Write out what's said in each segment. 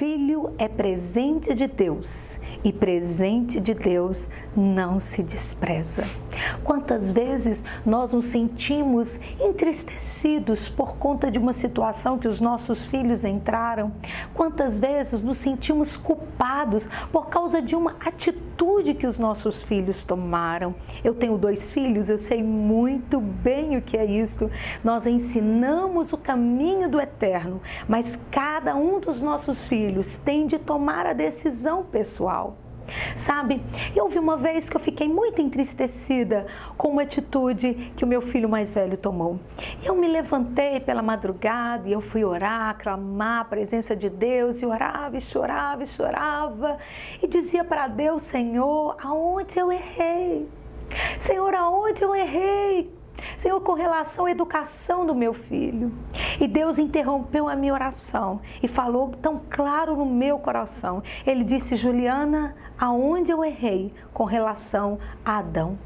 filho é presente de Deus e presente de Deus não se despreza. Quantas vezes nós nos sentimos entristecidos por conta de uma situação que os nossos filhos entraram? Quantas vezes nos sentimos culpados por causa de uma atitude que os nossos filhos tomaram? Eu tenho dois filhos, eu sei muito bem o que é isso. Nós ensinamos o caminho do eterno, mas cada um dos nossos filhos tem de tomar a decisão pessoal. Sabe, eu vi uma vez que eu fiquei muito entristecida com uma atitude que o meu filho mais velho tomou. Eu me levantei pela madrugada e eu fui orar, clamar a presença de Deus e orava e chorava e chorava e dizia para Deus, Senhor, aonde eu errei? Senhor, aonde eu errei? Senhor, com relação à educação do meu filho. E Deus interrompeu a minha oração e falou tão claro no meu coração. Ele disse: Juliana, aonde eu errei com relação a Adão?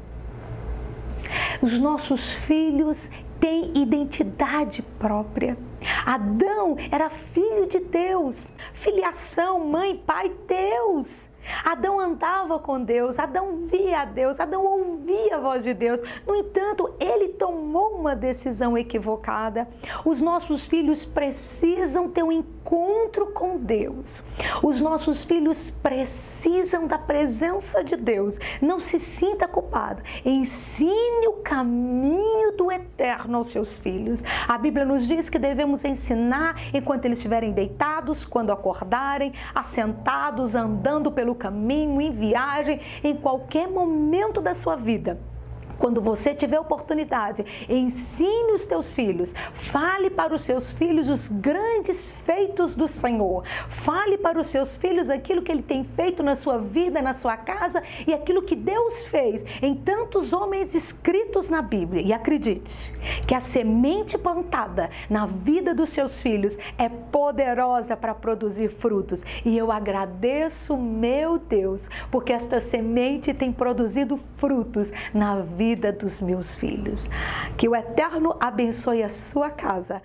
Os nossos filhos têm identidade própria. Adão era filho de Deus, filiação, mãe, pai, Deus. Adão andava com Deus, Adão via a Deus, Adão ouvia a voz de Deus. No entanto, ele tomou uma decisão equivocada. Os nossos filhos precisam ter um encontro com Deus. Os nossos filhos precisam da presença de Deus. Não se sinta culpado. Ensine o caminho do eterno aos seus filhos. A Bíblia nos diz que devemos ensinar enquanto eles estiverem quando acordarem, assentados, andando pelo caminho, em viagem, em qualquer momento da sua vida. Quando você tiver oportunidade, ensine os teus filhos, fale para os seus filhos os grandes feitos do Senhor. Fale para os seus filhos aquilo que ele tem feito na sua vida, na sua casa e aquilo que Deus fez em tantos homens escritos na Bíblia. E acredite que a semente plantada na vida dos seus filhos é poderosa para produzir frutos. E eu agradeço, meu Deus, porque esta semente tem produzido frutos na vida vida dos meus filhos. Que o Eterno abençoe a sua casa.